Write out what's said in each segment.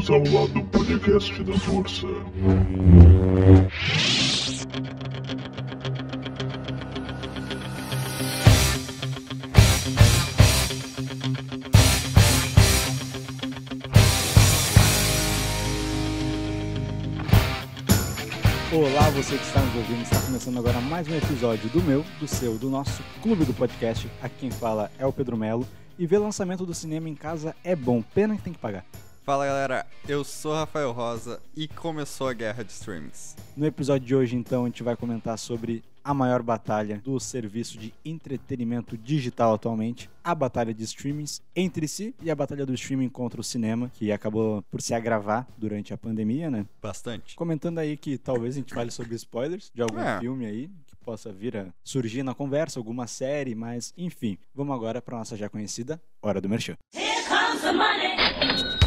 Bem-vindos ao lado podcast da Força. Olá, você que está nos ouvindo, está começando agora mais um episódio do meu, do seu, do nosso clube do podcast. Aqui quem fala é o Pedro Melo. E ver lançamento do cinema em casa é bom, pena que tem que pagar. Fala galera, eu sou Rafael Rosa e começou a guerra de streamings. No episódio de hoje, então, a gente vai comentar sobre a maior batalha do serviço de entretenimento digital atualmente, a batalha de streamings entre si e a batalha do streaming contra o cinema, que acabou por se agravar durante a pandemia, né? Bastante. Comentando aí que talvez a gente fale sobre spoilers de algum É. filme aí que possa vir a surgir na conversa, alguma série, mas enfim. Vamos agora para nossa já conhecida Hora do Merchan. Here comes the money.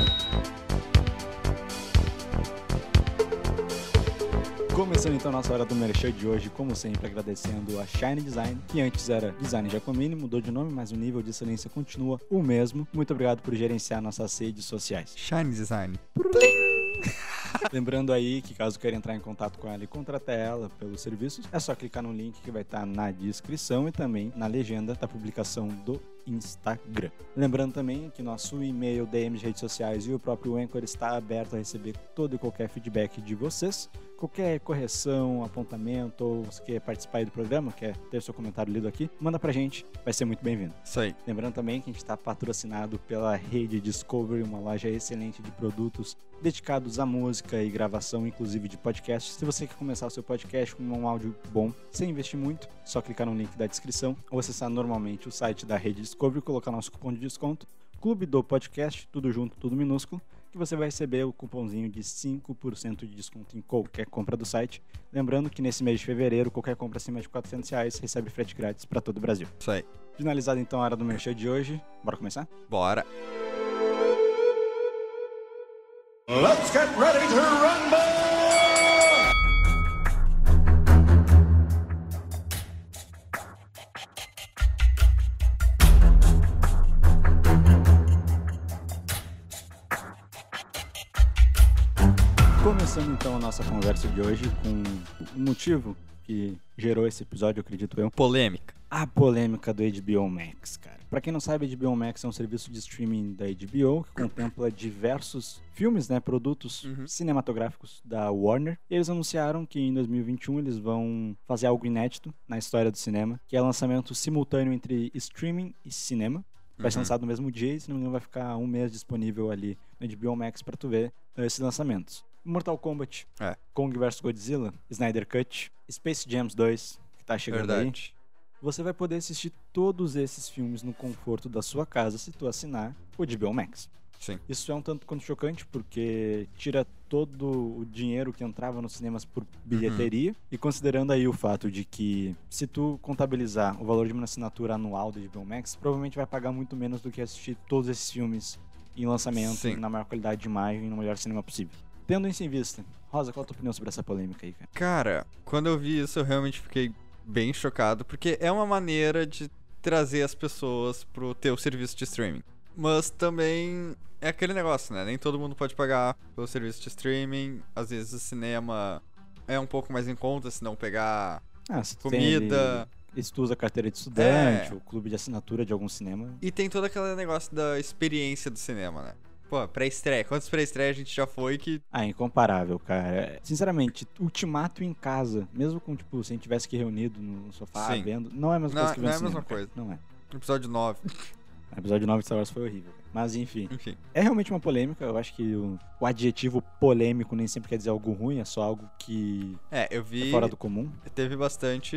Começando então a nossa Hora do Merchan de hoje, como sempre, agradecendo a Shine Design, que antes era Design Giacomini, mudou de nome, mas o nível de excelência continua o mesmo. Muito obrigado por gerenciar nossas redes sociais. Shine Design. Lembrando aí que caso queira entrar em contato com ela e contratar ela pelos serviços, é só clicar no link que vai estar na descrição e também na legenda da publicação do Instagram. Lembrando também que nosso e-mail, DM de redes sociais e o próprio Anchor está aberto a receber todo e qualquer feedback de vocês. Qualquer correção, apontamento, ou você quer participar aí do programa, quer ter seu comentário lido aqui, manda pra gente, vai ser muito bem-vindo. Isso aí. Lembrando também que a gente está patrocinado pela rede Discovery, uma loja excelente de produtos dedicados à música e gravação, inclusive de podcasts. Se você quer começar o seu podcast com um áudio bom, sem investir muito, só clicar no link da descrição ou acessar normalmente o site da rede Discovery, colocar nosso cupom de desconto, Clube do Podcast, tudo junto, tudo minúsculo, que você vai receber o cupomzinho de 5% de desconto em qualquer compra do site. Lembrando que nesse mês de fevereiro, qualquer compra acima de 400 reais recebe frete grátis para todo o Brasil. Isso aí. Finalizada então a hora do merchan de hoje, bora começar? Bora. Let's get ready to rumble! Nossa conversa de hoje com um motivo que gerou esse episódio, eu acredito eu, Polêmica. a polêmica do HBO Max, cara. Pra quem não sabe, HBO Max é um serviço de streaming da HBO que contempla diversos filmes, né, produtos Uhum. cinematográficos da Warner. E eles anunciaram que em 2021 eles vão fazer algo inédito na história do cinema, que é lançamento simultâneo entre streaming e cinema. Vai ser Uhum. lançado no mesmo dia e, se não me engano, vai ficar um mês disponível ali no HBO Max pra tu ver eh, esses lançamentos. Mortal Kombat, É. Kong vs Godzilla, Snyder Cut, Space Jams 2, que tá chegando aí. Verdade. Você vai poder assistir todos esses filmes no conforto da sua casa se tu assinar o HBO Max. Sim. Isso é um tanto quanto chocante porque tira todo o dinheiro que entrava nos cinemas por bilheteria e considerando aí o fato de que se tu contabilizar o valor de uma assinatura anual do HBO Max, provavelmente vai pagar muito menos do que assistir todos esses filmes em lançamento, Sim. na maior qualidade de imagem e no melhor cinema possível. Tendo isso em vista, Rosa, qual a tua opinião sobre essa polêmica aí, cara? Cara, quando eu vi isso eu realmente fiquei bem chocado, porque é uma maneira de trazer as pessoas pro teu serviço de streaming. Mas também é aquele negócio, né? Nem todo mundo pode pagar pelo serviço de streaming. Às vezes o cinema é um pouco mais em conta se não pegar Ah, se tu tem comida. se tu usa carteira de estudante, É. ou clube de assinatura de algum cinema, E tem todo aquele negócio da experiência do cinema, né? Pô, pré-estreia. Quantos pré-estreia a gente já foi que. Ah, incomparável, cara. Sinceramente, Ultimato em casa, mesmo com, tipo, se a gente tivesse que reunido no sofá Sim. vendo, não é a mesma Não- coisa que não é a mesma cinema, cara. coisa. Não é. Episódio 9. O episódio 9 de Star Wars foi horrível. cara. Mas, enfim. Enfim. É realmente uma polêmica. Eu acho que o, o adjetivo polêmico nem sempre quer dizer algo ruim, é só algo que É, eu vi. é fora do comum. Teve bastante.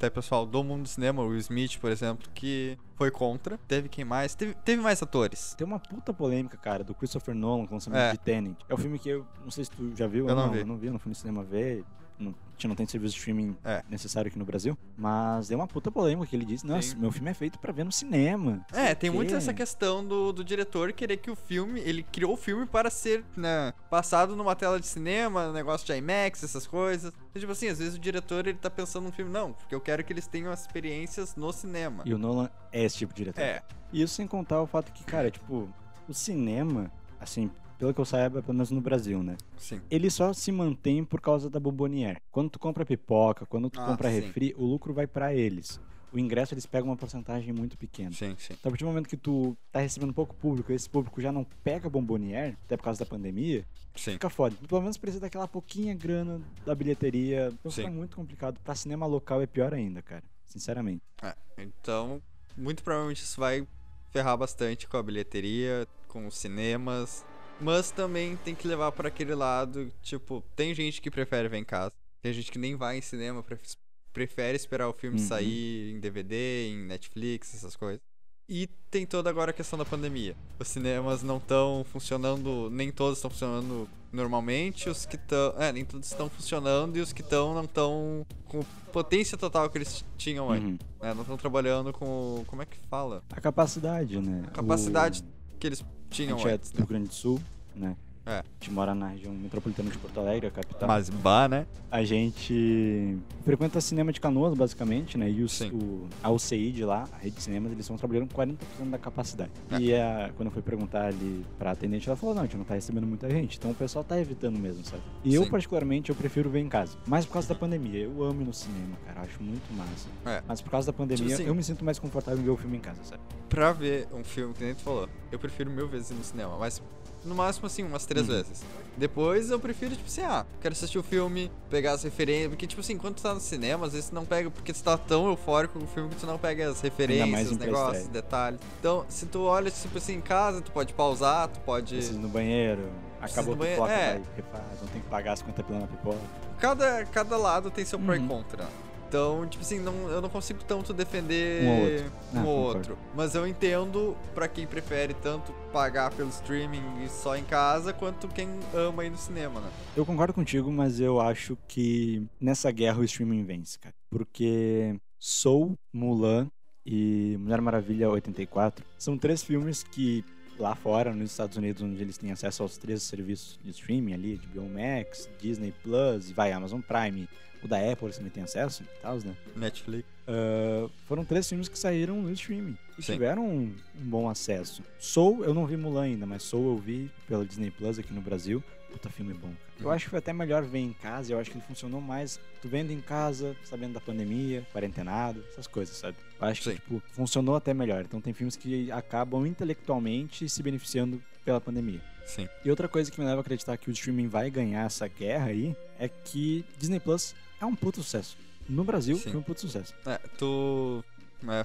Até pessoal do mundo do cinema, o Will Smith, por exemplo, que foi contra. Teve quem mais? Teve, teve mais atores. Tem uma puta polêmica, cara, do Christopher Nolan com o lançamento É. de Tenet. É um filme que eu não sei se tu já viu. Eu não não, vi. Eu não vi, eu não fui no cinema ver. Não, a gente não tem serviço de streaming É. necessário aqui no Brasil. Mas deu uma puta polêmica que ele disse: Nossa, meu filme é feito pra ver no cinema. É, tem muito essa questão do, do diretor querer que o filme. Ele criou o filme para ser né, passado numa tela de cinema, negócio de IMAX, essas coisas. E, tipo assim, às vezes o diretor ele tá pensando no filme, não, porque eu quero que eles tenham as experiências no cinema. E o Nolan é esse tipo de diretor. É, E isso sem contar o fato que, cara, tipo, o cinema, assim, pelo que eu saiba, pelo menos no Brasil, né? Sim. Ele só se mantém por causa da Bombonier. Quando tu compra pipoca, quando tu Ah, compra sim. refri, o lucro vai pra eles. O ingresso eles pegam uma porcentagem muito pequena. Sim, sim. Então, a partir do momento que tu tá recebendo pouco público, esse público já não pega Bombonier, até por causa da pandemia, Sim. fica foda. Pelo menos precisa daquela pouquinha grana da bilheteria. Então Sim. fica muito complicado. Pra cinema local é pior ainda, cara. Sinceramente. É, então, muito provavelmente isso vai ferrar bastante com a bilheteria, com os cinemas. Mas também tem que levar para aquele lado, tipo, tem gente que prefere ver em casa. Tem gente que nem vai em cinema, pref- prefere esperar o filme Uhum. sair em DVD, em Netflix, essas coisas. E tem toda agora a questão da pandemia. Os cinemas não estão funcionando, nem todos estão funcionando normalmente, os que estão. É, nem todos estão funcionando e os que estão não estão com potência total que eles tinham antes. Uhum. né? Não estão trabalhando com. Como é que fala? A capacidade, né? A capacidade O... que eles tinham gente é antes. do Né? Rio Grande do Sul, né? É. A gente mora na região metropolitana de Porto Alegre, a capital. Mas bah, né? A gente frequenta cinema de canoas, basicamente, né? E os, o, a UCI de lá, a rede de cinemas, eles estão trabalhando com 40% da capacidade. É. E a, quando eu fui perguntar ali pra atendente, ela falou, não, a gente não tá recebendo muita gente. Então o pessoal tá evitando mesmo, sabe? E eu, Sim. particularmente, eu prefiro ver em casa. Mais por causa da pandemia. Eu amo ir no cinema, cara. Eu acho muito massa. É. Mas por causa da pandemia, Tipo assim- eu me sinto mais confortável em ver o filme em casa, sabe? Pra ver um filme, que nem tu falou, eu prefiro mil vezes ir no cinema. Mas no máximo, assim, umas três Uhum. vezes. Depois eu prefiro, tipo assim, ah, quero assistir o filme, pegar as referências. Porque, tipo assim, quando tu tá no cinema, às vezes tu não pega. Porque tu tá tão eufórico com o filme que tu não pega as referências, os negócios, detalhes. Então, se tu olha, tipo assim, em casa, tu pode pausar, tu pode. Preciso no banheiro, acabou a pipoca, é. vai, refaz, não tem que pagar 50 pila na pipoca. Cada, cada lado tem seu pró e Uhum. contra. Então, tipo assim, não, eu não consigo tanto defender Um ou outro. um Ah, ou outro. Mas eu entendo pra quem prefere tanto pagar pelo streaming e só em casa, quanto quem ama ir no cinema, né? Eu concordo contigo, mas eu acho que nessa guerra o streaming vence, cara. Porque Soul, Mulan e Mulher Maravilha 84 são três filmes que lá fora, nos Estados Unidos, onde eles têm acesso aos três serviços de streaming ali, de Max, Disney Plus e vai Amazon Prime, o da Apple eles também têm acesso e tal, né? Netflix. Ah, foram três filmes que saíram no streaming e Sim. tiveram um, um bom acesso. Soul, eu não vi Mulan ainda, mas Soul eu vi pela Disney Plus aqui no Brasil. Puta filme bom. Eu Uhum. acho que foi até melhor ver em casa, eu acho que ele funcionou mais tu vendo em casa, sabendo da pandemia, quarentenado, essas coisas, sabe? Eu acho que, Sim. tipo, funcionou até melhor. Então tem filmes que acabam intelectualmente se beneficiando pela pandemia. Sim. E outra coisa que me leva a acreditar que o streaming vai ganhar essa guerra aí é que Disney Plus é um puto sucesso. No Brasil, Sim. foi um puto sucesso. É, tu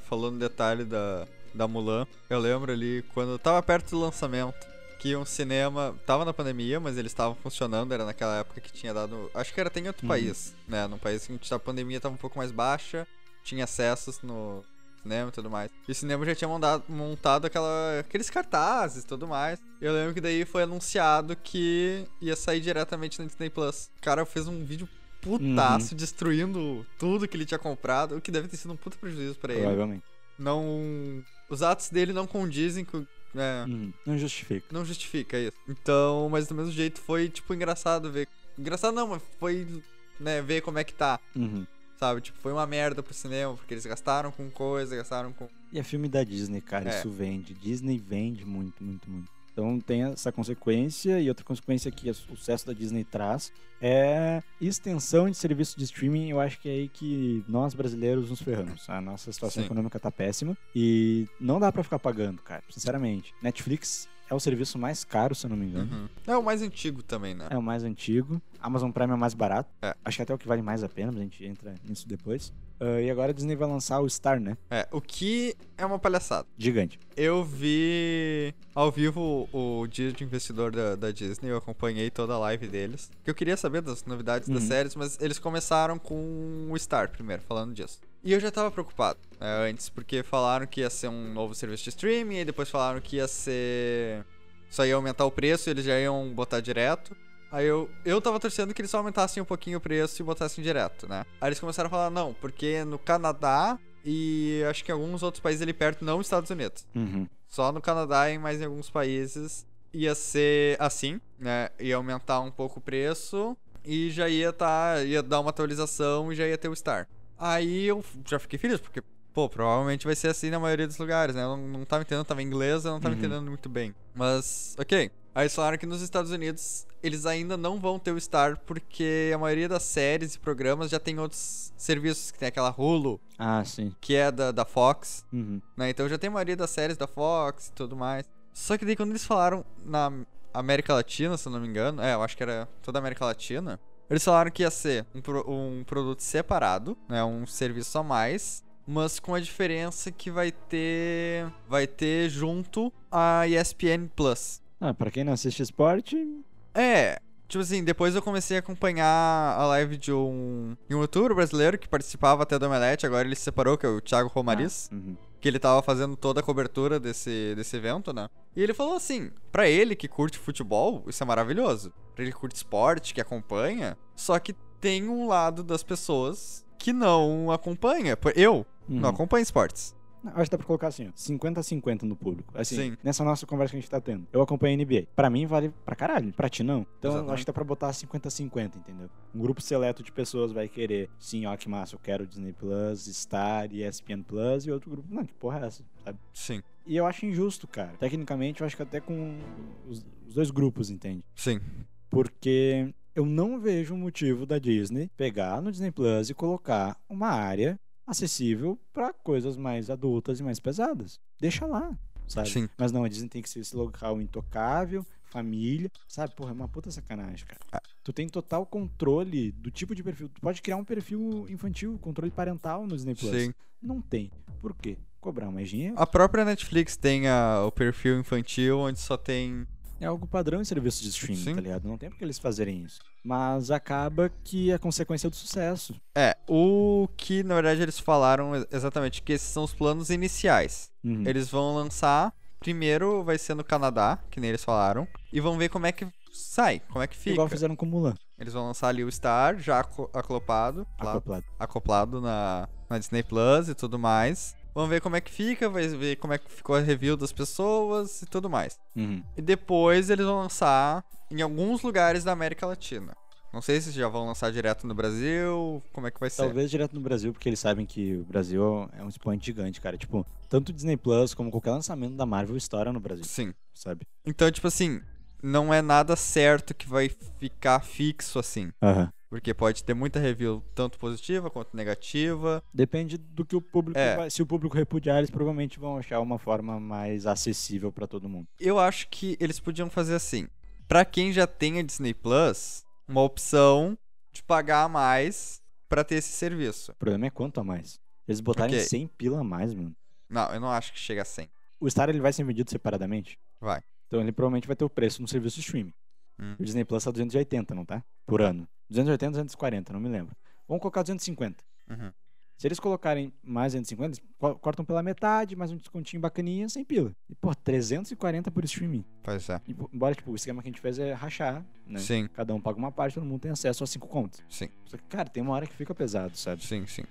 falou no detalhe da, da Mulan. Eu lembro ali quando eu tava perto do lançamento. Que um cinema. Tava na pandemia, mas eles estavam funcionando. Era naquela época que tinha dado. Acho que era até em outro Uhum. país, né? Num país que a pandemia tava um pouco mais baixa. Tinha acessos no cinema e tudo mais. E o cinema já tinha montado, montado aquela, aqueles cartazes e tudo mais. Eu lembro que daí foi anunciado que ia sair diretamente na Disney Plus. O cara fez um vídeo putaço Uhum. destruindo tudo que ele tinha comprado, o que deve ter sido um puta prejuízo pra ele. Provavelmente. Não. Os atos dele não condizem com. É, Uhum. Não justifica. não justifica isso. Então, mas do mesmo jeito foi, tipo, engraçado ver. Engraçado não, mas foi, né, ver como é que tá. Uhum. Sabe? Tipo, foi uma merda pro cinema, porque eles gastaram com coisa, gastaram com. E é filme da Disney, cara, É. isso vende. Disney vende muito, muito, muito. Então tem essa consequência e outra consequência que o sucesso da Disney traz é extensão de serviço de streaming. Eu acho que é aí que nós brasileiros nos ferramos. A nossa situação Sim. econômica tá péssima e não dá pra ficar pagando, cara, sinceramente. Netflix é o serviço mais caro, se eu não me engano. Uhum. É o mais antigo também, né? É o mais antigo. Amazon Prime é o mais barato. É. Acho que até o que vale mais a pena, mas a gente entra nisso depois. Ah, e agora a Disney vai lançar o Star, né? É, o que é uma palhaçada. Gigante. Eu vi ao vivo o dia de investidor da, da Disney, eu acompanhei toda a live deles. Que eu queria saber das novidades das Uhum. séries, mas eles começaram com o Star primeiro, falando disso. E eu já tava preocupado né, antes, porque falaram que ia ser um novo serviço de streaming, e depois falaram que ia ser. Só ia aumentar o preço e eles já iam botar direto. Aí eu, eu tava torcendo que eles só aumentassem um pouquinho o preço e botassem direto, né? Aí eles começaram a falar, não, porque no Canadá e acho que em alguns outros países ali perto, não Estados Unidos. Uhum. Só no Canadá e mais em alguns países ia ser assim, né? Ia aumentar um pouco o preço e já ia tá, ia dar uma atualização e já ia ter o Star. Aí eu já fiquei feliz, porque, pô, provavelmente vai ser assim na maioria dos lugares, né? Eu não, não tava entendendo, tava em inglês, eu não tava Uhum. entendendo muito bem. Mas, ok. Aí eles falaram que nos Estados Unidos eles ainda não vão ter o Star porque a maioria das séries e programas já tem outros serviços, que tem aquela Hulu, Ah, sim. que é da, da Fox, Uhum. né? Então já tem a maioria das séries da Fox e tudo mais. Só que daí quando eles falaram na América Latina, se eu não me engano, é, eu acho que era toda a América Latina, eles falaram que ia ser um, pro- um produto separado, né? Um serviço a mais, mas com a diferença que vai ter. Vai ter junto a ESPN Plus. Ah, pra quem não assiste esporte, É. Tipo assim, depois eu comecei a acompanhar a live de um, um youtuber brasileiro que participava até do Omelete, agora ele se separou, que é o Thiago Romariz. uhum. Que ele tava fazendo toda a cobertura desse, desse evento, né? E ele falou assim, pra ele que curte futebol, isso é maravilhoso. Pra ele que curte esporte, que acompanha, só que tem um lado das pessoas que não acompanha. Eu não Uhum. acompanho esportes. Acho que dá pra colocar assim, ó, 50 a 50 no público. Assim, Sim. nessa nossa conversa que a gente tá tendo. Eu acompanho a NBA. Pra mim vale pra caralho, pra ti não. Então Exatamente. acho que dá pra botar 50 a 50, entendeu? Um grupo seleto de pessoas vai querer, sim, ó, que massa, eu quero Disney Plus, Star, ESPN Plus, e outro grupo, não, que porra é essa, sabe? Sim, E eu acho injusto, cara. Tecnicamente, eu acho que até com os, os dois grupos, entende? sim. Porque eu não vejo um motivo da Disney pegar no Disney Plus e colocar uma área acessível pra coisas mais adultas e mais pesadas. Deixa lá, sabe? Sim. Mas não, a Disney tem que ser esse local intocável, família, sabe? Porra, é uma puta sacanagem, cara. Ah. Tu tem total controle do tipo de perfil. Tu pode criar um perfil infantil, controle parental no Disney Plus. Sim. Não tem. Por quê? Cobrar mais dinheiro. A própria Netflix tem a- o perfil infantil onde só tem. É algo padrão em serviços de streaming, Sim. tá ligado? Não tem por que eles fazerem isso. Mas acaba que é consequência do sucesso. É, o que na verdade eles falaram ex- exatamente que esses são os planos iniciais. Uhum. Eles vão lançar. Primeiro vai ser no Canadá, que nem eles falaram. E vão ver como é que sai, como é que fica. Igual fizeram com Mulan, Eles vão lançar ali o Star, já aco- acoplado, acoplado. acoplado na, na Disney Plus e tudo mais. Vamos ver como é que fica, vai ver como é que ficou a review das pessoas e tudo mais. Uhum. E depois eles vão lançar em alguns lugares da América Latina. Não sei se já vão lançar direto no Brasil, como é que vai ser. Talvez direto no Brasil, porque eles sabem que o Brasil é um expoente gigante, cara. Tipo, tanto Disney Plus como qualquer lançamento da Marvel estoura no Brasil, Sim. sabe? Então, tipo assim, não é nada certo que vai ficar fixo assim. Aham. Porque pode ter muita review, tanto positiva quanto negativa. Depende do que o público É. vai. Se o público repudiar, eles provavelmente vão achar uma forma mais acessível pra todo mundo. Eu acho que eles podiam fazer assim. Pra quem já tem a Disney Plus, uma opção de pagar mais pra ter esse serviço. O problema é quanto a mais. Eles botarem quê? 100 pila a mais, mano. Não, eu não acho que chega a 100. O Star ele vai ser vendido separadamente? Vai. Então ele provavelmente vai ter o preço no serviço de streaming. Hum. O Disney Plus tá 280, não tá? Por ano. 280, 240, não me lembro. Vamos colocar 250. Uhum. Se eles colocarem mais 250, eles co- cortam pela metade, mais um descontinho bacaninha, sem pila. E, pô, 340 por streaming. Pois é. E, embora, tipo, o esquema que a gente fez é rachar, né? Sim, Cada um paga uma parte, todo mundo tem acesso a cinco contas. sim, Só que, cara, tem uma hora que fica pesado, sabe? sim, sim.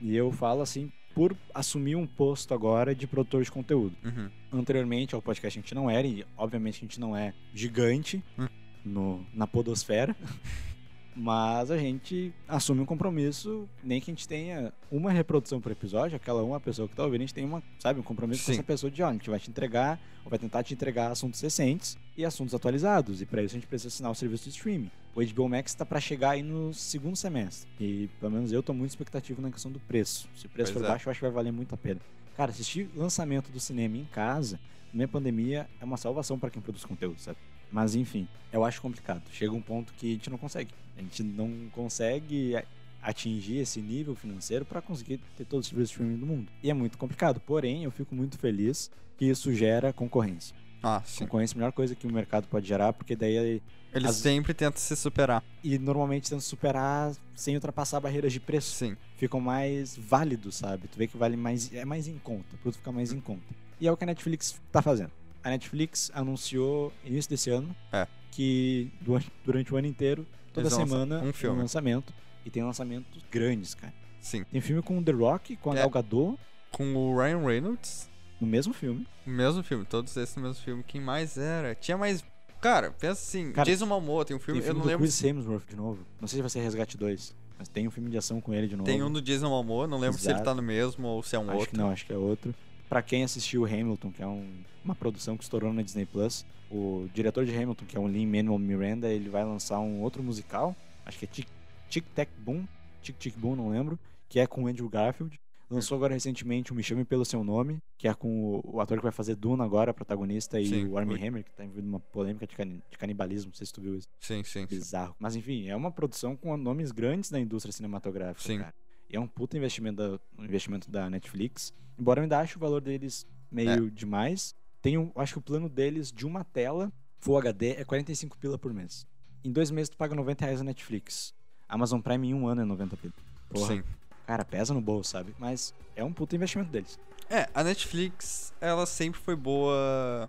E eu falo assim, por assumir um posto agora de produtor de conteúdo. Uhum. Anteriormente ao podcast a gente não era, e obviamente a gente não é gigante Hum. No, na podosfera. Mas a gente assume um compromisso, nem que a gente tenha uma reprodução por episódio, aquela uma pessoa que tá ouvindo, a gente tem uma, sabe, um compromisso com Sim. essa pessoa de, ó, a gente vai te entregar, ou vai tentar te entregar assuntos recentes e assuntos atualizados. E para isso a gente precisa assinar o serviço de streaming. O HBO Max tá para chegar aí no segundo semestre. E pelo menos eu tô muito expectativo na questão do preço. Se o preço Pois for é. baixo, eu acho que vai valer muito a pena. Cara, assistir lançamento do cinema em casa, na minha pandemia, é uma salvação para quem produz conteúdo, sabe? Mas enfim, eu acho complicado. Chega um ponto que a gente não consegue. A gente não consegue atingir esse nível financeiro para conseguir ter todos os serviços de streaming do mundo. E é muito complicado. Porém, eu fico muito feliz que isso gera concorrência. Ah, sim. Concorrência é a melhor coisa que o mercado pode gerar, porque daí Eles As- sempre tentam se superar. e normalmente tenta superar sem ultrapassar barreiras de preço. Sim. Ficam mais válidos, sabe? Tu vê que vale mais. É mais em conta. O produto fica mais em conta. E é o que a Netflix tá fazendo. A Netflix anunciou início desse ano É. que du- durante o ano inteiro, toda Eles semana, um tem filme. lançamento. E tem lançamentos grandes, cara. Sim. Tem filme com The Rock, com a É. Gal Gadot, Com o Ryan Reynolds, no mesmo filme. o mesmo filme. Todos esses no mesmo filme. Quem mais era? Tinha mais. Cara, pensa assim. Cara, Jason Momoa tem um filme. tem eu filme não do lembro. Chris Hemsworth de novo. Não sei se vai ser Resgate 2, mas tem um filme de ação com ele de novo. Tem um do Jason Momoa. Não lembro se ele Exato. tá no mesmo ou se é um acho outro. que não, acho que é outro. Pra quem assistiu Hamilton, que é um- uma produção que estourou na Disney Plus, o diretor de Hamilton, que é o Lin-Manuel Miranda, ele vai lançar um outro musical, acho que é Tic, Tic Tac Boom, Tic Tic Boom, não lembro, que é com o Andrew Garfield. Lançou agora recentemente o Me Chame Pelo Seu Nome, que é com o, ator que vai fazer Duna agora, protagonista, e Sim, o Armie foi. Hammer, que tá envolvido numa polêmica de, cani- de canibalismo, não sei se tu viu isso. Sim, sim. sim. Bizarro. Mas enfim, é uma produção com nomes grandes da indústria cinematográfica, Sim. cara. É um puta investimento da, um investimento da Netflix. Embora eu ainda ache o valor deles meio demais. Tem um, acho que o plano deles de uma tela Full HD é 45 pila por mês. Em dois meses tu paga 90 reais a Netflix. Amazon Prime em um ano é 90 pila. Porra, Sim. cara, pesa no bolso, sabe? Mas é um puta investimento deles. É, a Netflix, ela sempre foi boa.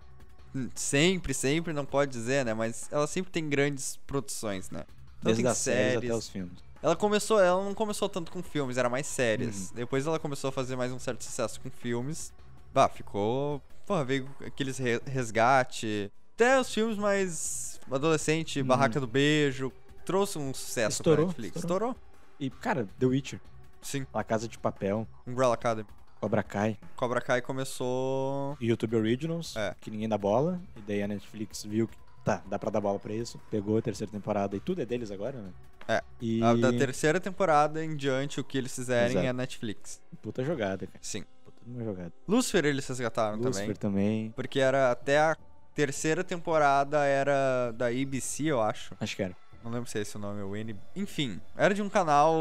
Hum, Sempre, sempre, não pode dizer, né? Mas ela sempre tem grandes produções, né? Desde as séries. até os filmes. Ela começou, ela não começou tanto com filmes, era mais séries. Uhum. Depois ela começou a fazer mais um certo sucesso com filmes. Bah, ficou. Porra, veio aqueles re- resgate. Até os filmes mais adolescente, Uhum. Barraca do Beijo. Trouxe um sucesso Estourou, pra Netflix. estourou. Estourou? E, cara, The Witcher, Sim. La Casa de Papel, Umbrella Academy. Cobra Kai, Cobra Kai começou. YouTube Originals, É. que ninguém dá bola. E daí a Netflix viu que tá, dá pra dar bola pra isso. Pegou a terceira temporada e tudo é deles agora, né? É. E A- Da terceira temporada em diante, o que eles fizerem Exato. é Netflix. puta jogada, cara. Sim. Puta uma jogada. Lucifer eles resgataram Lucifer também. também. Porque era até a terceira temporada era da ABC, eu acho. Acho que era. Não lembro se é esse o nome, o N. Enfim, era de um canal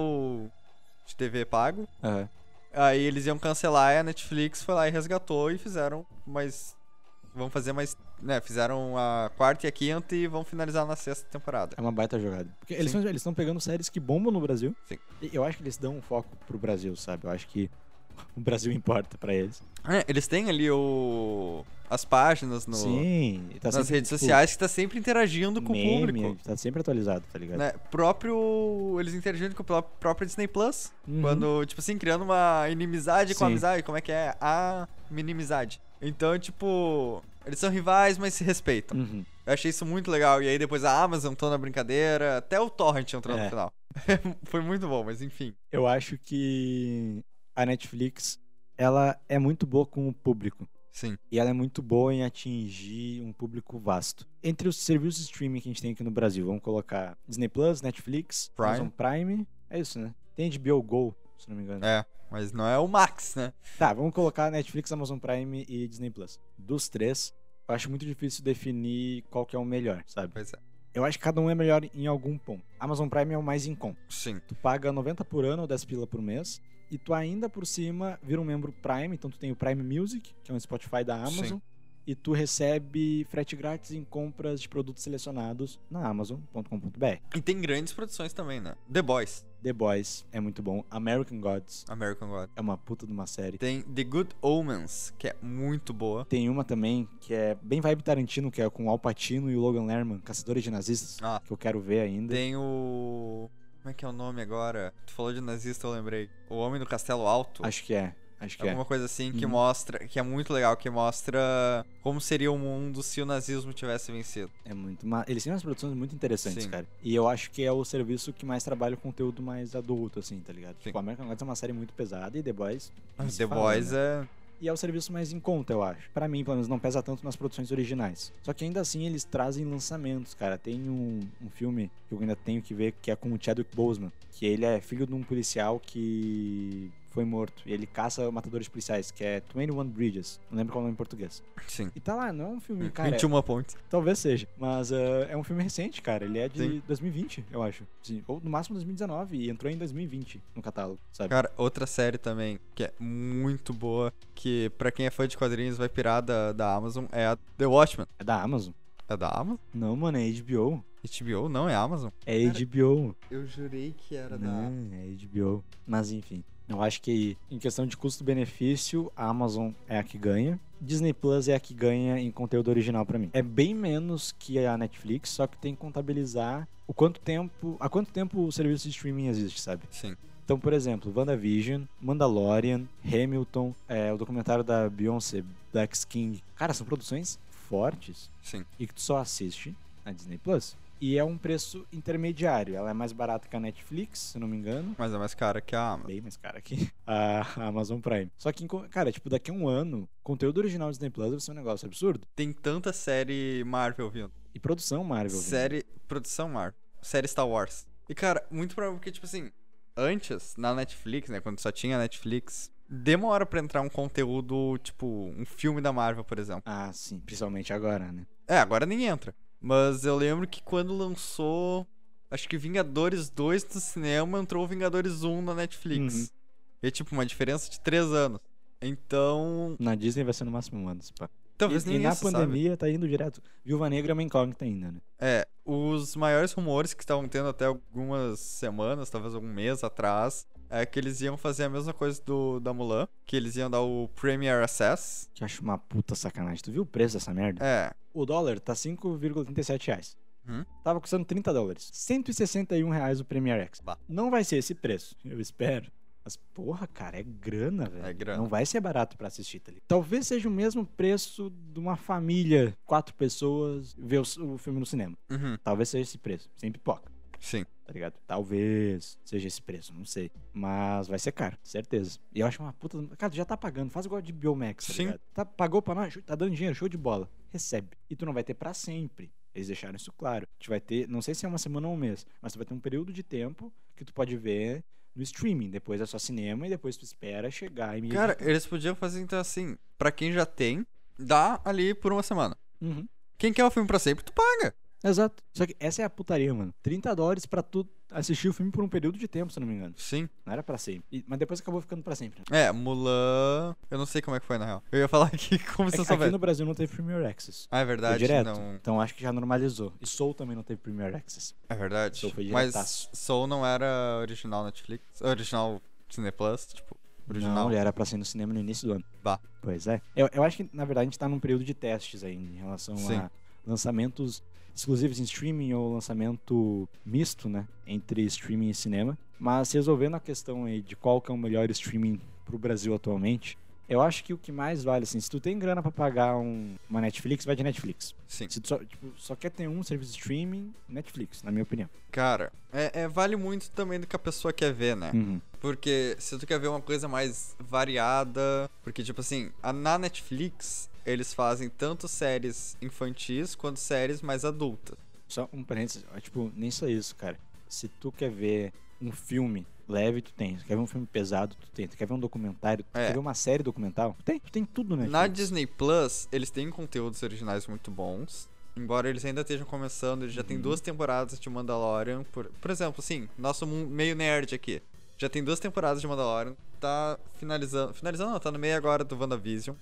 de TV pago. Aham. Aí eles iam cancelar e a Netflix foi lá e resgatou e fizeram mais. Vão fazer mais. Né, fizeram a quarta e a quinta e vão finalizar na sexta temporada. É uma baita jogada. Porque eles estão pegando séries que bombam no Brasil. Sim. Eu acho que eles dão um foco pro Brasil, sabe? Eu acho que o Brasil importa pra eles. É, eles têm ali o. as páginas no, Sim. Tá nas redes tipo, sociais que tá sempre interagindo com meme, o público. Tá sempre atualizado, tá ligado? Né? Próprio. Eles interagindo com o pró- próprio Disney Plus. Uhum. Quando, tipo assim, criando uma inimizade com Sim. a amizade. Como é que é? A minimizade. Então, tipo. Eles são rivais, mas se respeitam. Uhum. Eu achei isso muito legal. E aí depois a Amazon entrou na brincadeira. Até o Torrent entrou É. no final. Foi muito bom, mas enfim. Eu acho que a Netflix, ela é muito boa com o público. Sim. E ela é muito boa em atingir um público vasto. Entre os serviços de streaming que a gente tem aqui no Brasil, vamos colocar Disney Plus, Netflix, Prime. Amazon Prime. É isso, né? Tem HBO Go, se não me engano. É. Mas não é o Max, né? Tá, vamos colocar Netflix, Amazon Prime e Disney Plus. Dos três, eu acho muito difícil definir qual que é o melhor, sabe? Pois é. Eu acho que cada um é melhor em algum ponto. Amazon Prime é o mais em conta. Sim. Tu paga 90 por ano ou 10 pila por mês. E tu ainda por cima vira um membro Prime. Então tu tem o Prime Music, que é um Spotify da Amazon. Sim. E tu recebe frete grátis em compras de produtos selecionados na Amazon.com.br. E tem grandes produções também, né? The Boys, The Boys é muito bom. American Gods American God. é uma puta de uma série. Tem The Good Omens, que é muito boa. Tem uma também que é bem vibe Tarantino, que é com o Al Pacino e o Logan Lerman, Caçadores de Nazistas, Ah. que eu quero ver ainda. Tem o. Como é que é o nome agora? Tu falou de nazista, eu lembrei. O Homem do Castelo Alto. Acho que é, acho que é. Alguma coisa assim que Uhum. mostra. Que é muito legal, que mostra como seria o mundo se o nazismo tivesse vencido. É muito. ma- Eles têm umas produções muito interessantes, Sim. cara. E eu acho que é o serviço que mais trabalha o conteúdo mais adulto, assim, tá ligado? Sim. Tipo, American Gods é uma série muito pesada e The Boys. nem se The fala, Boys né? é. E é o serviço mais em conta, eu acho. Pra mim, pelo menos, não pesa tanto nas produções originais. Só que ainda assim eles trazem lançamentos, cara. Tem um, um filme que eu ainda tenho que ver que é com o Chadwick Boseman. Que ele é filho de um policial que foi morto. E ele caça matadores policiais, que é 21 Bridges. Não lembro qual é o nome em português. Sim. E tá lá, não é um filme, cara. 21 pontos. Talvez seja. Mas ah, é um filme recente, cara. Ele é de Sim. 2020, eu acho. Sim. Ou no máximo 2019. E entrou em 2020 no catálogo, sabe? Cara, outra série também que é muito boa, que pra quem é fã de quadrinhos vai pirar da, da Amazon, é a The Watchmen. É da Amazon? É da Amazon? Não, mano, é HBO. HBO? Não, é Amazon. É Cara, HBO. Eu jurei que era Não, é HBO. Mas enfim. Eu acho que em questão de custo-benefício, a Amazon é a que ganha. Disney Plus é a que ganha em conteúdo original pra mim. É bem menos que a Netflix, só que tem que contabilizar o quanto tempo, há quanto tempo o serviço de streaming existe, sabe? Sim. Então, por exemplo, WandaVision, Mandalorian, Hamilton, é, o documentário da Beyoncé, Black King. Cara, são produções fortes Sim. e que tu só assiste na Disney Plus. E é um preço intermediário. Ela é mais barata que a Netflix, se não me engano. Mas é mais cara que a Amazon. Bem mais cara que a Amazon Prime. Só que, cara, tipo, daqui a um ano, conteúdo original Disney Plus vai ser um negócio absurdo. Tem tanta série Marvel vindo. E produção Marvel. vindo. Série. Produção Marvel. Série Star Wars. E, cara, muito provável porque, tipo assim, antes, na Netflix, né? Quando só tinha Netflix, demora pra entrar um conteúdo, tipo, um filme da Marvel, por exemplo. Ah, sim. Principalmente agora, né? É, agora nem entra. Mas eu lembro que quando lançou. Acho que Vingadores 2 no cinema entrou Vingadores 1 na Netflix. Uhum. E é tipo uma diferença de 3 anos. Então. Na Disney vai ser no máximo um ano, pá. Talvez e, nem e na isso, sabe? pandemia tá indo direto. Viúva Negra é uma incógnita ainda, né? É, os maiores rumores que estavam tendo até algumas semanas, talvez algum mês atrás, é que eles iam fazer a mesma coisa do da Mulan, que eles iam dar o Premier Access. Que acho uma puta sacanagem. Tu viu o preço dessa merda? É, O dólar tá 5,37 reais. Hum? Tava custando 30 dólares. 161 reais o Premier X. Bah. Não vai ser esse preço, eu espero. Mas, porra, cara, é grana, velho. É grana. Não vai ser barato pra assistir, tá ligado? Talvez seja o mesmo preço de uma família, quatro pessoas, ver o, o filme no cinema. uhum, Talvez seja esse preço, sem pipoca, sim. Tá ligado? Talvez seja esse preço, não sei. Mas vai ser caro, certeza. E eu acho uma puta. Cara, tu já tá pagando, faz igual de Biomax, tá Sim. ligado? Tá, pagou pra nós, tá dando dinheiro, show de bola. Recebe. E tu não vai ter pra sempre. Eles deixaram isso claro. Tu vai ter, não sei se é uma semana ou um mês, mas tu vai ter um período de tempo que tu pode ver no streaming. Depois é só cinema e depois tu espera chegar e Cara, eles podiam fazer então assim, pra quem já tem, dá ali por uma semana. Uhum. Quem quer o filme pra sempre, tu paga. Exato. Só que essa é a putaria, mano. 30 dólares pra tu assistir o filme por um período de tempo, se não me engano. Sim. Não era pra sempre. E- mas depois acabou ficando pra sempre. né? É, Mulan. Eu não sei como é que foi na real. Eu ia falar aqui como É se eu aqui soubesse. no Brasil não teve Premier Access. Ah, é Foi verdade, direto. não. Então acho que já normalizou. E Soul também não teve Premier Access. É verdade. Soul foi Mas. Soul não era original Netflix? Original Disney Plus? Tipo, original. Não, ele era pra ser no cinema no início do ano. Bah. Pois é. Eu, eu acho que, na verdade, a gente tá num período de testes ainda em relação Sim. a lançamentos exclusivos em streaming ou lançamento misto, né? Entre streaming e cinema. Mas resolvendo a questão aí de qual que é o melhor streaming pro Brasil atualmente, eu acho que o que mais vale, assim, se tu tem grana pra pagar um- uma Netflix, vai de Netflix. Sim. Se tu só, tipo, só quer ter um serviço de streaming, Netflix, na minha opinião. Cara, é, é- vale muito também do que a pessoa quer ver, né? Uhum. Porque se tu quer ver uma coisa mais variada. Porque, tipo assim, a- na Netflix, eles fazem tanto séries infantis quanto séries mais adultas. Só um parênteses, ó, tipo, nem só isso, cara. Se tu quer ver um filme leve, tu tem. Tu quer ver um filme pesado, tu tem. Tu quer ver um documentário, tu É. quer ver uma série documental, tu tem. Tu tem tudo, né? Na Disney Plus, eles têm conteúdos originais muito bons. Embora eles ainda estejam começando, eles já têm Uhum. duas temporadas de Mandalorian. Por, por exemplo, assim, nosso meio nerd aqui. Já tem duas temporadas de Mandalorian. Tá finalizando. Finalizando, não, tá no meio agora do WandaVision.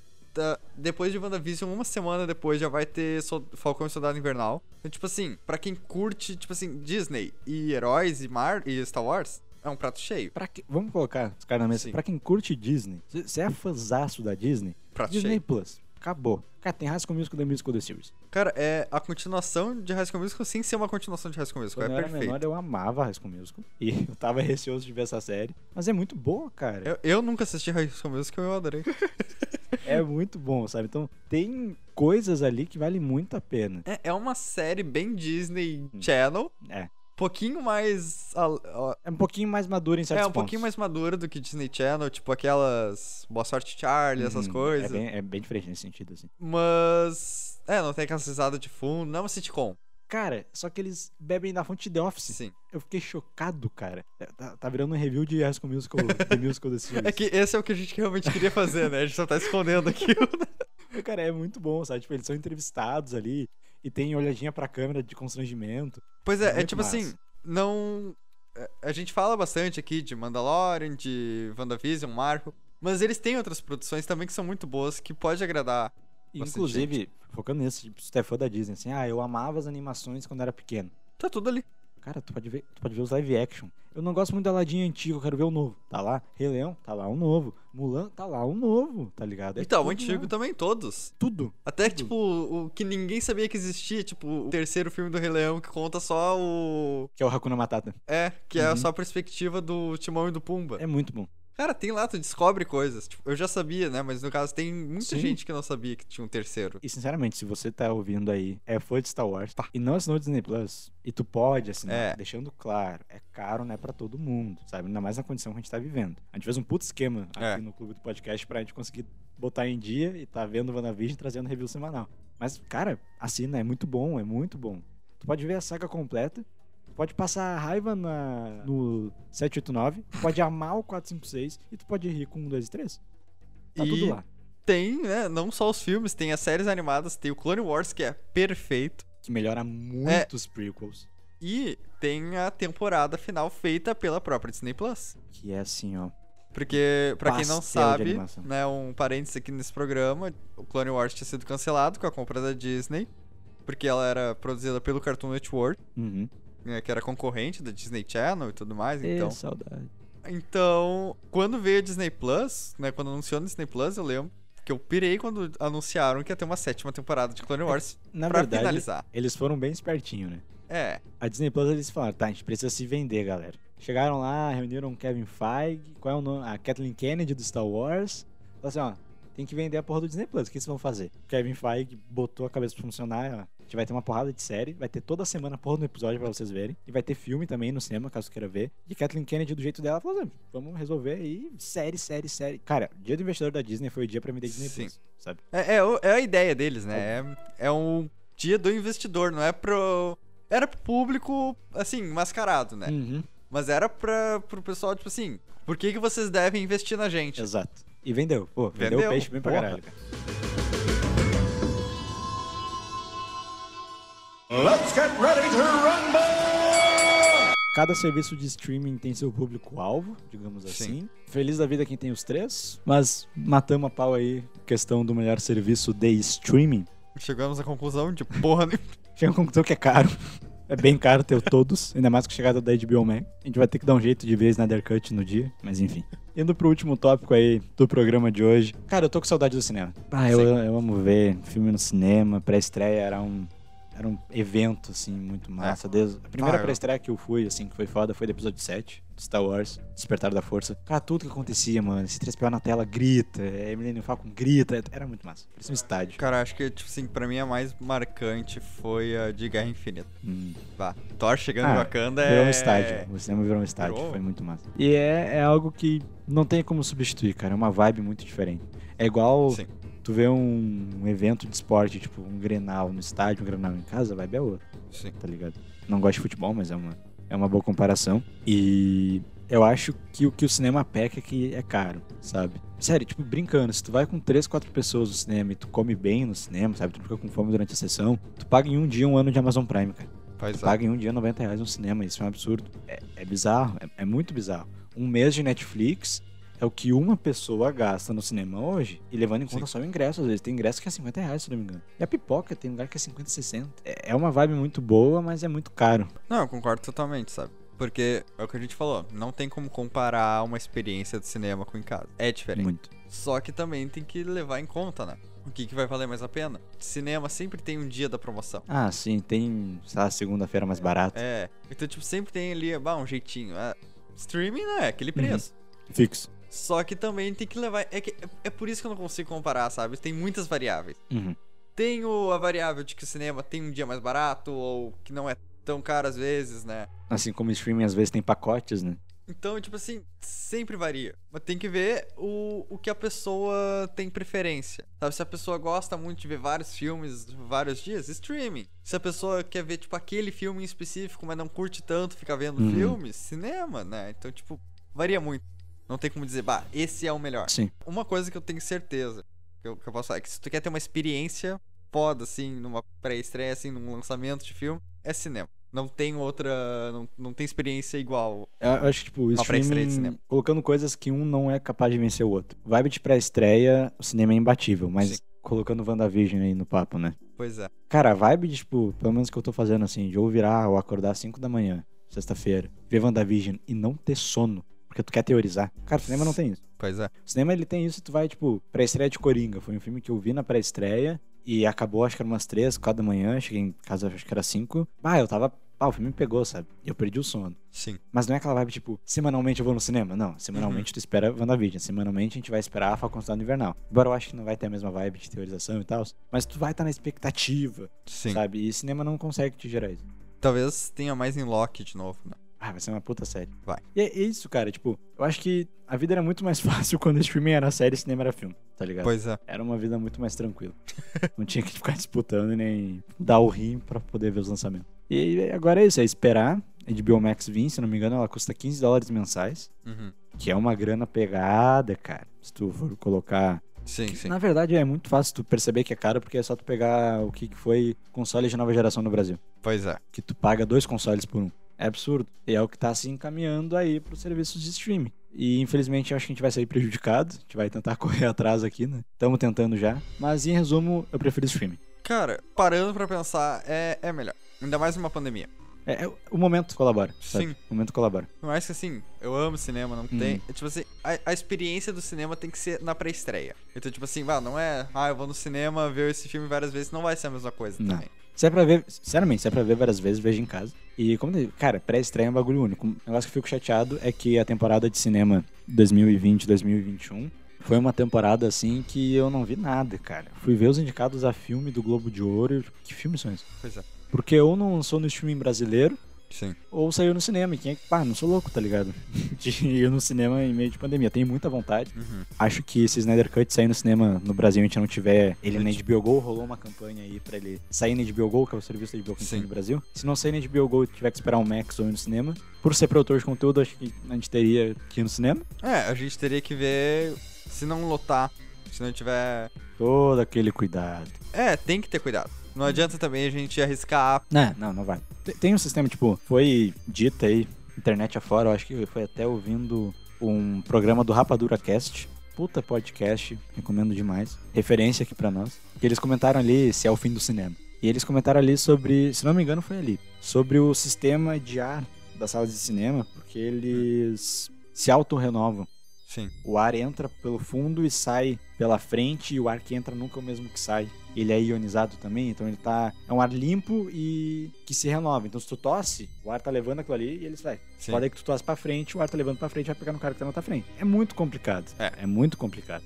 Depois de WandaVision, uma semana depois já vai ter Sol- Falcão e Soldado Invernal. Então, tipo assim, pra quem curte, tipo assim, Disney e heróis e, Mar e Star Wars, é um prato cheio. Pra que- Vamos colocar os caras na mesa. Sim. Pra quem curte Disney, você é fãzaço da Disney, Prato Disney cheio. Plus. Acabou. Cara, tem High School Musical The Musical The Series. Cara, é a continuação de High School Musical sem ser uma continuação de High School Musical. Quando eu é era perfeito. menor, eu amava High School Musical. E eu tava receoso de ver essa série. Mas é muito boa, cara. Eu, eu nunca assisti High School Musical, eu adorei. É muito bom, sabe? Então, tem coisas ali que valem muito a pena. É, é uma série bem Disney. Channel. É. Pouquinho mais. É um pouquinho mais madura em certos É, um pontos. pouquinho mais madura do que Disney Channel, tipo aquelas Boa Sorte Charlie, essas Uhum. coisas. É bem, é bem diferente nesse sentido, assim. Mas. É, não tem aquela risada de fundo, não é uma sitcom. Cara, só que eles bebem da fonte The Office. Sim. Eu fiquei chocado, cara. É, Tá, tá virando um review de High School Musical, The Musical Series. É que esse é o que a gente realmente queria fazer, né? A gente só tá escondendo aquilo. Cara, é muito bom, sabe? Tipo, eles são entrevistados ali e tem olhadinha pra câmera de constrangimento. Pois é, é Muito tipo massa. assim, não. é, A gente fala bastante aqui de Mandalorian, de WandaVision, Marvel. Mas eles têm outras produções também que são muito boas, que pode agradar. Inclusive, focando nisso, tipo, se tu é fã da Disney, assim, ah, eu amava as animações quando era pequeno. Tá tudo ali. Cara, tu pode ver, tu pode ver os live action. Eu não gosto muito da ladinha antiga, eu quero ver o novo. Tá lá, Rei Leão, tá lá o novo. Mulan, tá lá o novo, tá ligado? É então, o antigo lá. também, todos. Tudo. Até, Tudo. tipo, o que ninguém sabia que existia, tipo, o terceiro filme do Rei Leão, que conta só o. Que é o Hakuna Matata. É, que é Uhum. só a perspectiva do Timão e do Pumba. É muito bom. Cara, tem lá, tu descobre coisas. Tipo, eu já sabia, né? Mas no caso tem muita Sim. gente que não sabia que tinha um terceiro. E sinceramente, se você tá ouvindo aí, é fã de Star Wars e não assinou Disney Plus, e tu pode assinar, É. deixando claro, é caro, não é pra todo mundo, sabe? Ainda mais na condição que a gente tá vivendo. A gente fez um puto esquema aqui É. no clube do podcast pra gente conseguir botar em dia e tá vendo o WandaVision trazendo review semanal. Mas, cara, assina, é muito bom, é muito bom. Tu pode ver a saga completa, pode passar raiva na, no 789, tu pode amar o 456 e tu pode rir com um, dois e três. Tá E- tudo lá. Tem, né? Não só os filmes, tem as séries animadas, tem o Clone Wars, que é perfeito. Que melhora muito os prequels. E tem a temporada final feita pela própria Disney Plus. Que é assim, ó. Porque, pra quem não sabe, né, um parênteses aqui nesse programa, o Clone Wars tinha sido cancelado com a compra da Disney, porque ela era produzida pelo Cartoon Network, Uhum. Né, que era concorrente da Disney Channel e tudo mais, Então. então... saudade. Então, quando veio a Disney Plus, né, quando anunciou a Disney Plus, eu lembro que eu pirei quando anunciaram que ia ter uma sétima temporada de Clone Wars Na pra verdade, finalizar. eles foram bem espertinhos, né? É, A Disney Plus, eles falaram, tá, a gente precisa se vender, galera. Chegaram lá, reuniram Kevin Feige, qual é o nome? A Kathleen Kennedy do Star Wars. Falaram assim, ó, tem que vender a porra do Disney Plus, o que vocês vão fazer? O Kevin Feige botou a cabeça pra funcionar. A gente vai ter uma porrada de série, vai ter toda semana a porra do episódio pra vocês verem. E vai ter filme também no cinema, caso queira ver. E Kathleen Kennedy, do jeito dela, falou assim, vamos resolver aí, série, série, série. Cara, o dia do investidor da Disney foi o dia pra vender Disney Sim. Plus, sabe? é, é, é a ideia deles, né? É, é um dia do investidor, não é pro... Era pro público, assim, mascarado, né? Uhum. Mas era pra, pro pessoal, tipo assim, por que, que vocês devem investir na gente? Exato. E vendeu. Pô, vendeu, Vendeu, o peixe bem pra porra. caralho, cara. Let's get ready to rumble! Cada serviço de streaming tem seu público-alvo, digamos Sim. assim. Feliz da vida quem tem os três, mas matamos a pau aí, questão do melhor serviço de streaming. Chegamos à conclusão de porra nenhuma. Chega à conclusão que é caro. É bem caro ter todos, ainda mais com a chegada da HBO Max. A gente vai ter que dar um jeito de ver Snyder Cut no dia, mas enfim. Indo pro último tópico aí do programa de hoje. Cara, eu tô com saudade do cinema. Ah, eu, eu amo ver filme no cinema. Pré-estreia era um, era um evento, assim, muito massa. Desde, a primeira Ah, pré-estreia que eu fui, assim, que foi foda, foi do episódio 7, de Star Wars, Despertar da Força. Cara, tudo que acontecia, mano. Esse 3PO na tela grita, é, Millennium Falcon grita. Era muito massa. Parecia um estádio. Cara, acho que, tipo assim, pra mim a mais marcante foi a de Guerra Infinita. Hum. Thor chegando Ah, em Wakanda Virou é... um estádio. O cinema virou um estádio. Virou. Foi muito massa. E é, é algo que não tem como substituir, cara. É uma vibe muito diferente. É igual Sim. Tu vê um, um evento de esporte, tipo um Grenal no estádio, um Grenal em casa, vibe é outra, Sim. tá ligado? Não gosto de futebol, mas é uma, é uma boa comparação. E eu acho que o que o cinema peca é que é caro, sabe? Sério, tipo, brincando, se tu vai com três, quatro pessoas no cinema e tu come bem no cinema, sabe? Tu não fica com fome durante a sessão, tu paga em um dia um ano de Amazon Prime, cara. Pois Tu é. paga em um dia 90 reais no cinema, isso é um absurdo. É, é bizarro, é, é muito bizarro. Um mês de Netflix é o que uma pessoa gasta no cinema hoje, e levando em conta Sim. só o ingresso, às vezes. Tem ingresso que é 50 reais, se não me engano. E a pipoca tem lugar que é 50, 60. É, é uma vibe muito boa, mas é muito caro. Não, eu concordo totalmente, sabe? Porque é o que a gente falou, não tem como comparar uma experiência de cinema com em casa. É diferente. Muito. Só que também tem que levar em conta, né? O que, que vai valer mais a pena? Cinema sempre tem um dia da promoção. Ah, sim, tem, sei lá, segunda-feira mais barato. É. Então, tipo, sempre tem ali, bah, um jeitinho. Ah, streaming não é Uhum. aquele preço. Fixo. Só que também tem que levar. É, que, é por isso que eu não consigo comparar, sabe? Tem muitas variáveis. Uhum. Tem o, a variável de que o cinema tem um dia mais barato, ou que não é tão caro às vezes, né? Assim como o streaming às vezes tem pacotes, né? Então, tipo assim, sempre varia. Mas tem que ver o, o que a pessoa tem preferência. Sabe, se a pessoa gosta muito de ver vários filmes vários dias, streaming. Se a pessoa quer ver, tipo, aquele filme em específico, mas não curte tanto ficar vendo Uhum. filmes, cinema, né? Então, tipo, varia muito. Não tem como dizer, bah, esse é o melhor. Sim. Uma coisa que eu tenho certeza, que eu, que eu posso falar, é que se tu quer ter uma experiência foda, assim, numa pré-estreia, assim, num lançamento de filme, é cinema. Não tem outra. Não, não tem experiência igual. Eu eu acho que, tipo, o Uma pré-estreia de streaming cinema. colocando coisas que um não é capaz de vencer o outro. Vibe de pré-estreia, o cinema é imbatível, mas Sim. colocando WandaVision aí no papo, né? Pois é. Cara, a vibe de, tipo, pelo menos que eu tô fazendo assim, de ou virar ou acordar às 5 da manhã, sexta-feira, ver WandaVision e não ter sono, porque tu quer teorizar. Cara, o cinema não tem isso. Pois é. O cinema ele tem isso, tu vai, tipo, pré-estreia de Coringa. Foi um filme que eu vi na pré-estreia e acabou, acho que era umas 3, 4 da manhã. Cheguei em casa, acho que era 5. Ah, eu tava ah, o filme me pegou, sabe? Eu perdi o sono. Sim. Mas não é aquela vibe, tipo, semanalmente eu vou no cinema. Não, semanalmente tu espera WandaVision. Semanalmente a gente vai esperar a Faculdade Invernal. Embora eu acho que não vai ter a mesma vibe de teorização e tal. Mas tu vai estar na expectativa, Sim. sabe? E cinema não consegue te gerar isso. Talvez tenha mais em Loki de novo, né? Ah, vai ser uma puta série. Vai. E é isso, cara. Tipo, eu acho que a vida era muito mais fácil quando streaming era série e cinema era filme, tá ligado? Pois é. Era uma vida muito mais tranquila. não tinha que ficar disputando e nem dar o rim pra poder ver os lançamentos. E agora é isso, é esperar. A HBO Max vir, se não me engano, ela custa 15 dólares mensais. Uhum. Que é uma grana pegada, cara. Se tu for colocar. Sim, sim. Na verdade, é muito fácil tu perceber que é caro, porque é só tu pegar o que foi console de nova geração no Brasil. Pois é. Que tu paga dois consoles por um. É absurdo. E é o que tá se encaminhando aí pros serviços de streaming. E infelizmente eu acho que a gente vai sair prejudicado. A gente vai tentar correr atrás aqui, né? Estamos tentando já. Mas em resumo, eu prefiro streaming. Cara, parando pra pensar, é, é melhor. Ainda mais numa pandemia. É, é- o momento colabora. sabe? Sim. O momento colabora. Mais que assim, eu amo cinema, não Hum. tem. Tipo assim, a, a experiência do cinema tem que ser na pré-estreia. Então, tipo assim, vá, não é. Ah, eu vou no cinema ver esse filme várias vezes, não vai ser a mesma coisa Não. também. Se é pra ver, sinceramente, se é pra ver várias vezes, veja em casa. E como, cara, pré-estreia é um bagulho único. Um negócio que eu fico chateado é que a temporada de cinema 2020-2021 foi uma temporada assim que eu não vi nada, cara. Fui ver os indicados a filme do Globo de Ouro. Que filmes são esses? Pois é. Porque ou não lançou no streaming brasileiro, Sim. ou saiu no cinema. E quem é que. Pá, não sou louco, tá ligado? De ir no cinema em meio de pandemia. Tenho muita vontade. Uhum. Acho que se Snyder Cut sair no cinema no Brasil e a gente não tiver ele na HBO Go, rolou uma campanha aí pra ele sair na HBO Go, que é o serviço da HBO que tem no Brasil. Se não sair na HBO Go e tiver que esperar um Max ou ir no cinema, por ser produtor de conteúdo, acho que a gente teria que ir no cinema. É, a gente teria que ver se não lotar, se não tiver. Todo aquele cuidado. É, tem que ter cuidado. Não adianta também a gente arriscar. Não, não, não vai. Tem- um sistema, tipo, foi dito aí, internet afora, eu acho que foi até ouvindo um programa do Rapadura Cast. Puta podcast, recomendo demais. Referência aqui pra nós. Que eles comentaram ali se é o fim do cinema. E eles comentaram ali sobre, se não me engano, foi ali, sobre o sistema de ar das salas de cinema, porque eles se auto-renovam. Sim. O ar entra pelo fundo e sai pela frente, e o ar que entra nunca é o mesmo que sai. Ele é ionizado também, então ele tá. É um ar limpo e que se renova. Então se tu tosse, o ar tá levando aquilo ali e ele sai. Sim. Pode que tu tosse pra frente, o ar tá levando pra frente vai pegar no cara que tá na tua frente. É muito complicado. É. É muito complicado.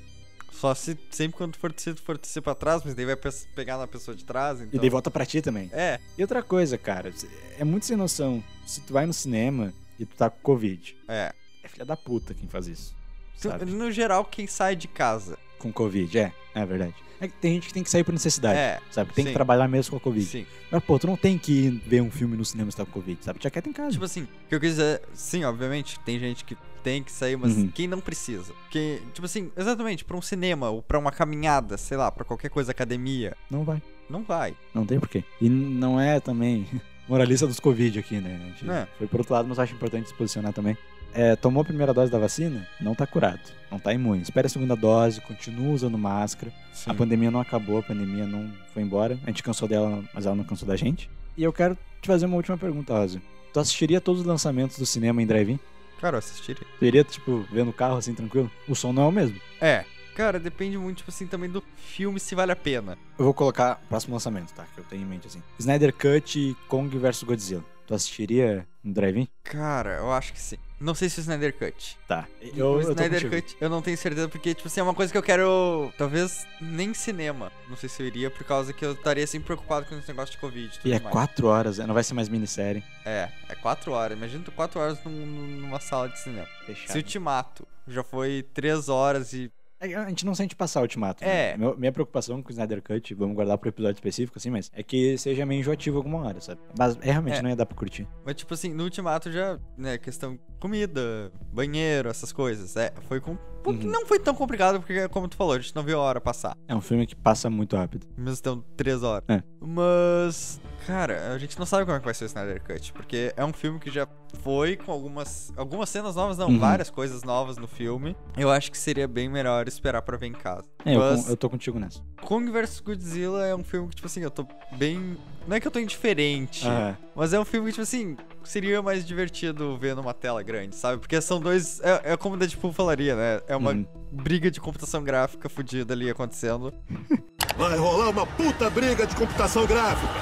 Só se sempre quando for tu for descer pra trás, mas daí vai pe- pegar na pessoa de trás. Então... E daí volta pra ti também. É, E outra coisa, cara, é muito sem noção. Se tu vai no cinema e tu tá com Covid, é. é filha da puta quem faz isso. Tu- Sabe? No geral, quem sai de casa. Com Covid, é, é verdade. É que tem gente que tem que sair por necessidade. É. Sabe? Tem sim. que trabalhar mesmo com a Covid. Sim. Mas, pô, tu não tem que ir ver um filme no cinema se tá com Covid, sabe? Já quer em casa. Tipo assim, o que eu quis dizer, sim, obviamente, tem gente que tem que sair, mas Uhum. quem não precisa. Que, tipo assim, exatamente, pra um cinema ou pra uma caminhada, sei lá, pra qualquer coisa, academia, não vai. não vai. Não tem porquê. E não é também moralista dos Covid aqui, né? A gente É. foi por outro lado, mas acho importante se posicionar também. É, tomou a primeira dose da vacina, não tá curado. Não tá imune. Espera a segunda dose, continua usando máscara. Sim. A pandemia não acabou, a pandemia não foi embora. A gente cansou dela, mas ela não cansou da gente. E eu quero te fazer uma última pergunta, Rosa. Tu assistiria todos os lançamentos do cinema em drive-in? Cara, eu assistiria. Tu iria, tipo, ver no carro assim, tranquilo? O som não é o mesmo. É. Cara, depende muito, tipo assim, também do filme se vale a pena. Eu vou colocar o próximo lançamento, tá? Que eu tenho em mente assim. Snyder Cut e Kong vs Godzilla. Tu assistiria no drive-in? Cara, eu acho que sim. Não sei se o Snyder Cut. Tá. o Eu, eu tô Snyder contigo. Cut, eu não tenho certeza, porque, tipo assim, é uma coisa que eu quero. Talvez nem cinema. Não sei se eu iria, por causa que eu estaria sempre preocupado com esse negócio de Covid. tudo E é mais. quatro horas, né? não vai ser mais minissérie. É, é quatro horas. Imagina tu quatro horas num- num- numa sala de cinema. Fechado. Se Ultimato já foi três horas e. É, A gente não sente passar o ultimato. É. Né? Minha preocupação com o Snyder Cut, vamos guardar pro episódio específico, assim, mas é que seja meio enjoativo alguma hora, sabe? Mas é, realmente É. não ia dar pra curtir. Mas, tipo assim, no Ultimato já, né, questão comida, banheiro, essas coisas. É, foi com. Porque Uhum. Não foi tão complicado, porque, como tu falou, a gente não viu a hora passar. É um filme que passa muito rápido. Mesmo tendo três horas. É. Mas. Cara, a gente não sabe como é que vai ser o Snyder Cut, porque é um filme que já foi com algumas algumas cenas novas, não, Uhum. várias coisas novas no filme. Eu acho que seria bem melhor esperar pra ver em casa. É, eu, Mas con- eu tô contigo nessa. Kong vs Godzilla é um filme que, tipo assim, eu tô bem... Não é que eu tô indiferente, mas é um filme que, tipo assim, seria mais divertido ver numa tela grande, sabe? Porque são dois... É, é como o Deadpool falaria, né? É uma Uhum. briga de computação gráfica fodida ali acontecendo. Vai rolar uma puta briga de computação gráfica.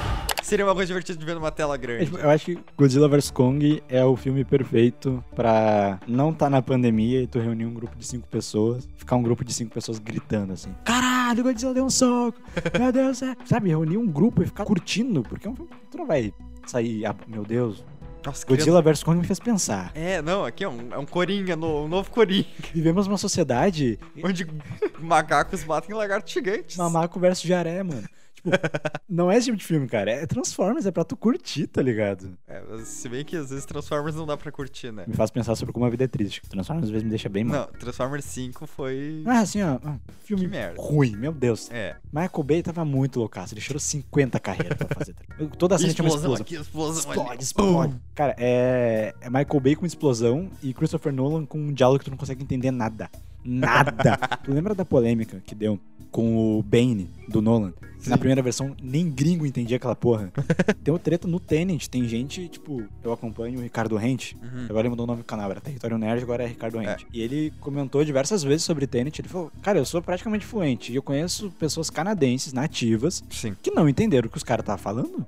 Seria uma coisa divertida de ver numa tela grande. eu acho que Godzilla vs Kong é o filme perfeito pra não tá na pandemia e tu reunir um grupo de cinco pessoas, ficar um grupo de cinco pessoas gritando assim: Caralho, Godzilla deu um soco! Meu Deus, é. Sabe, reunir um grupo e ficar curtindo, porque é um filme que tu não vai sair, ah, meu Deus. Nossa, Godzilla vs Kong me fez pensar. É, não, aqui é um, é um coringa, no, um novo coringa, Vivemos numa sociedade onde macacos batem lagartos gigantes. Mamaco versus Jaré, mano. Tipo, não é esse tipo de filme, cara. É Transformers, é pra tu curtir, tá ligado? É, mas se bem que às vezes Transformers não dá pra curtir, né? Me faz pensar sobre como a vida é triste. Transformers às vezes me deixa bem mal. Não, Transformers 5 foi. Ah, assim, ó. ah, Filme ruim, meu Deus. É. Michael Bay tava muito loucaço. Ele tirou 50 carreiras pra fazer. tá? Toda a cena tinha uma explosão. aqui, explosão Explode, ali. explode. Cara, é... é Michael Bay com explosão e Christopher Nolan com um diálogo que tu não consegue entender nada. Nada. tu lembra da polêmica que deu com o Bane do Nolan? Na Sim. Primeira versão, nem gringo entendia aquela porra. tem o treta no Tenant. Tem gente, tipo, eu acompanho o Ricardo Rente. Uhum. Agora ele mudou o nome do canal, era Território Nerd, agora é Ricardo Rente. E ele comentou diversas vezes sobre Tenet. Ele falou: Cara, eu sou praticamente fluente. E eu conheço pessoas canadenses, nativas, Sim. que não entenderam o que os caras estavam falando.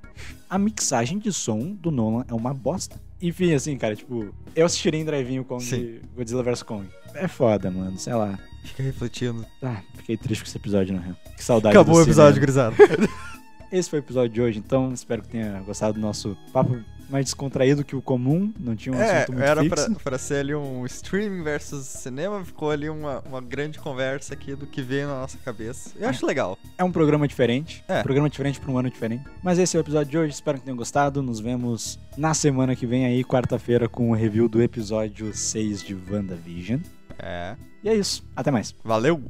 A mixagem de som do Nolan é uma bosta. Enfim, assim, cara, tipo, eu assistiria em drive-in o Kong, Sim. Godzilla vs Kong. É foda, mano, sei lá. Fica refletindo. Ah, fiquei triste com esse episódio, na real. Que saudade Acabou do o episódio, cinema. grisado. Esse foi o episódio de hoje, então espero que tenha gostado do nosso papo mais descontraído que o comum. Não tinha um É, assunto muito era fixo. pra, pra ser ali um streaming versus cinema, ficou ali uma, uma grande conversa aqui do que veio na nossa cabeça. Eu acho legal. É um programa diferente. É. Um programa diferente para um ano diferente. Mas esse é o episódio de hoje. Espero que tenham gostado. Nos vemos na semana que vem aí, quarta-feira, com o review do episódio 6 de WandaVision. É. E é isso. Até mais. Valeu!